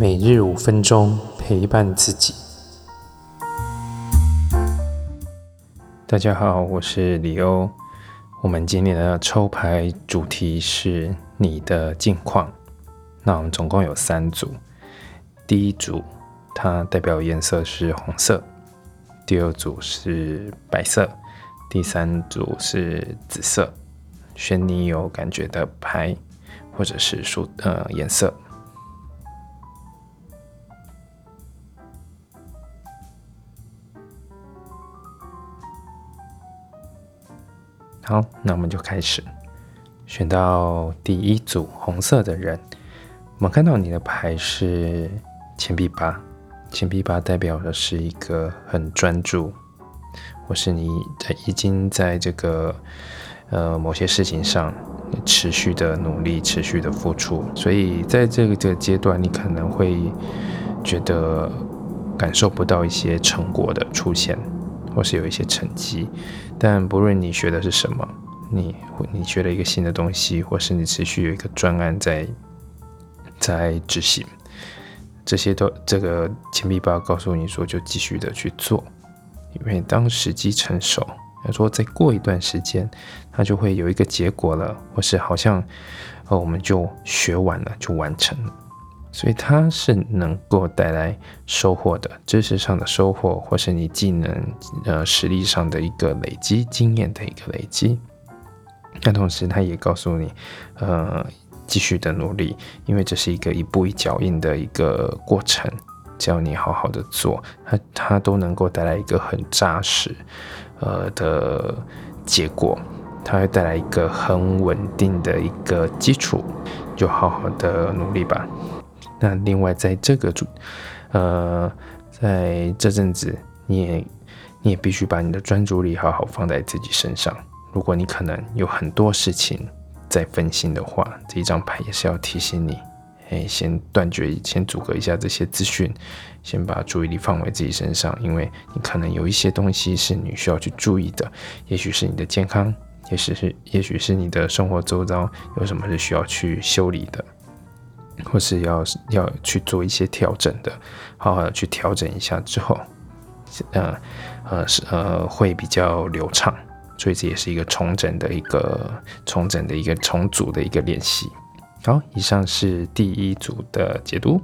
每日五分钟陪伴自己。大家好，我是李欧。我们今天的抽牌主题是你的近况。那我们总共有三组。第一组它代表颜色是红色，第二组是白色，第三组是紫色。选你有感觉的牌，或者是数呃颜色。好，那我们就开始选到第一组红色的人。我们看到你的牌是钱币八，钱币八代表的是一个很专注，或是你在已经在这个呃某些事情上持续的努力、持续的付出，所以在这个阶段，你可能会觉得感受不到一些成果的出现。或是有一些成绩，但不论你学的是什么，你你学了一个新的东西，或是你持续有一个专案在在执行，这些都这个钱币八告诉你说，就继续的去做，因为当时机成熟，要说再过一段时间，它就会有一个结果了，或是好像呃我们就学完了，就完成了。所以它是能够带来收获的，知识上的收获，或是你技能、呃实力上的一个累积，经验的一个累积。那同时，它也告诉你，呃，继续的努力，因为这是一个一步一脚印的一个过程。只要你好好的做，它它都能够带来一个很扎实，呃的结果。它会带来一个很稳定的一个基础，就好好的努力吧。那另外，在这个主，呃，在这阵子，你也你也必须把你的专注力好好放在自己身上。如果你可能有很多事情在分心的话，这一张牌也是要提醒你，哎，先断绝，先阻隔一下这些资讯，先把注意力放回自己身上，因为你可能有一些东西是你需要去注意的，也许是你的健康，也许是也许是你的生活周遭有什么是需要去修理的。或是要要去做一些调整的，好好的去调整一下之后，呃呃是呃会比较流畅，所以这也是一个重整的一个重整的一个重组的一个练习。好，以上是第一组的解读。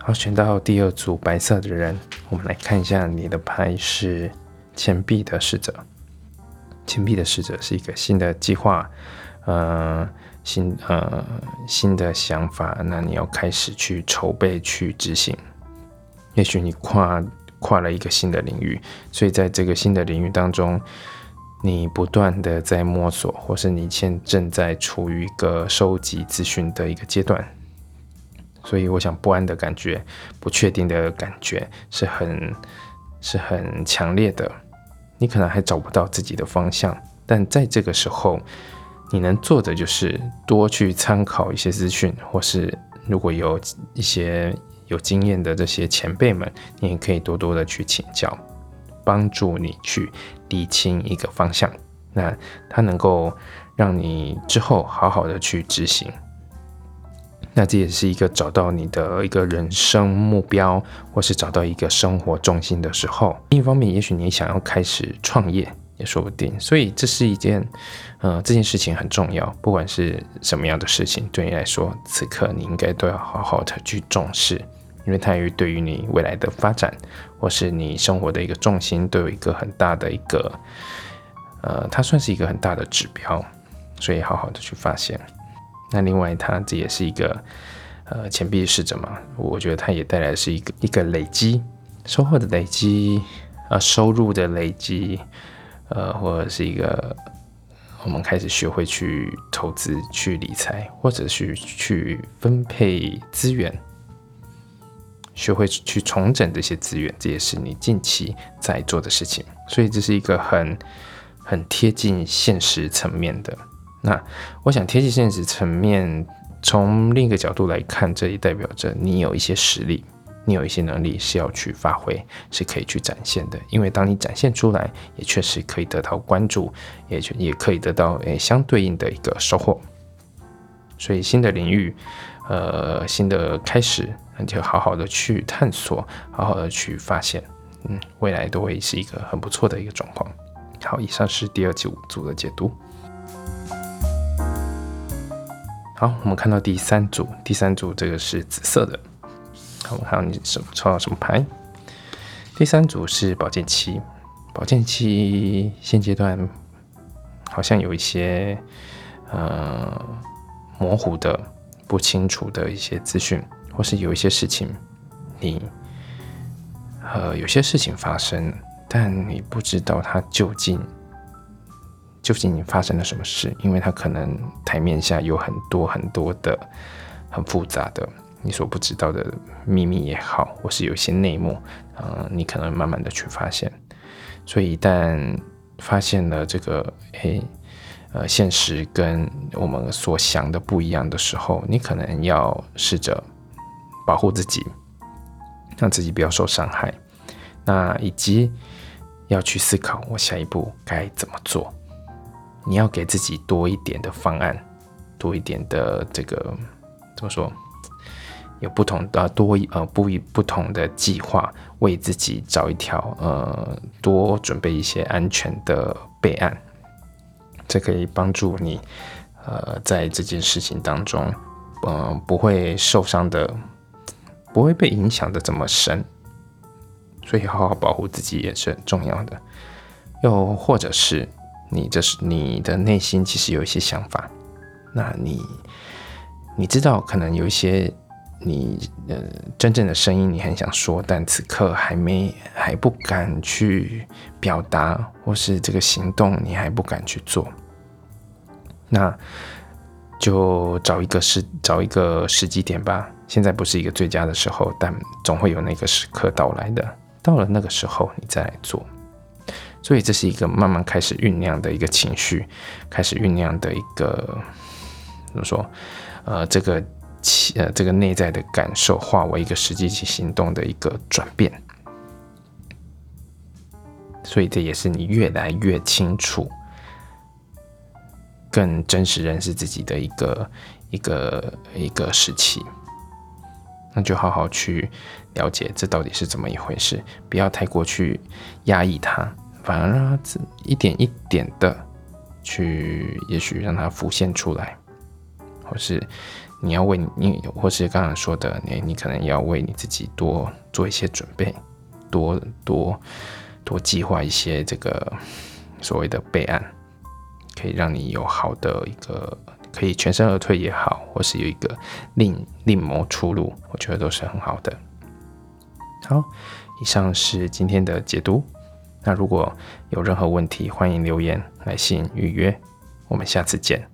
好，选到第二组白色的人，我们来看一下你的牌是钱币的使者。钱币的使者是一个新的计划，呃。新呃新的想法，那你要开始去筹备去执行。也许你跨跨了一个新的领域，所以在这个新的领域当中，你不断的在摸索，或是你现正在处于一个收集资讯的一个阶段。所以我想不安的感觉、不确定的感觉是很是很强烈的。你可能还找不到自己的方向，但在这个时候。你能做的就是多去参考一些资讯，或是如果有一些有经验的这些前辈们，你也可以多多的去请教，帮助你去理清一个方向。那它能够让你之后好好的去执行。那这也是一个找到你的一个人生目标，或是找到一个生活重心的时候。另一方面，也许你想要开始创业。也说不定，所以这是一件，呃，这件事情很重要。不管是什么样的事情，对你来说，此刻你应该都要好好的去重视，因为它与对于你未来的发展，或是你生活的一个重心，都有一个很大的一个，呃，它算是一个很大的指标，所以好好的去发现。那另外，它这也是一个，呃，钱币使者嘛，我觉得它也带来是一个一个累积收获的累积，啊，收入的累积。呃，或者是一个，我们开始学会去投资、去理财，或者是去分配资源，学会去重整这些资源，这也是你近期在做的事情。所以这是一个很很贴近现实层面的。那我想贴近现实层面，从另一个角度来看，这也代表着你有一些实力。你有一些能力是要去发挥，是可以去展现的。因为当你展现出来，也确实可以得到关注，也也可以得到诶相对应的一个收获。所以新的领域，呃，新的开始，那就好好的去探索，好好的去发现，嗯，未来都会是一个很不错的一个状况。好，以上是第二组组的解读。好，我们看到第三组，第三组这个是紫色的。好，看你什抽到什么牌？第三组是宝剑七，宝剑七现阶段好像有一些呃模糊的、不清楚的一些资讯，或是有一些事情，你呃有些事情发生，但你不知道它究竟究竟发生了什么事，因为它可能台面下有很多很多的很复杂的。你所不知道的秘密也好，或是有一些内幕，嗯，你可能慢慢的去发现。所以一旦发现了这个，诶，呃，现实跟我们所想的不一样的时候，你可能要试着保护自己，让自己不要受伤害。那以及要去思考我下一步该怎么做。你要给自己多一点的方案，多一点的这个怎么说？有不同的多呃不一不同的计划，为自己找一条呃多准备一些安全的备案，这可以帮助你呃在这件事情当中，嗯不会受伤的，不会被影响的这么深，所以好好保护自己也是很重要的。又或者是你这是你的内心其实有一些想法，那你你知道可能有一些。你呃，真正的声音你很想说，但此刻还没还不敢去表达，或是这个行动你还不敢去做，那就找一个时找一个时机点吧。现在不是一个最佳的时候，但总会有那个时刻到来的。到了那个时候，你再来做。所以这是一个慢慢开始酝酿的一个情绪，开始酝酿的一个怎么说？呃，这个。呃，这个内在的感受化为一个实际去行动的一个转变，所以这也是你越来越清楚、更真实认识自己的一个一个一个时期。那就好好去了解这到底是怎么一回事，不要太过去压抑它，反而让它一点一点的去，也许让它浮现出来，或是。你要为你，或是刚刚说的，你你可能要为你自己多做一些准备，多多多计划一些这个所谓的备案，可以让你有好的一个可以全身而退也好，或是有一个另另谋出路，我觉得都是很好的。好，以上是今天的解读。那如果有任何问题，欢迎留言、来信预约。我们下次见。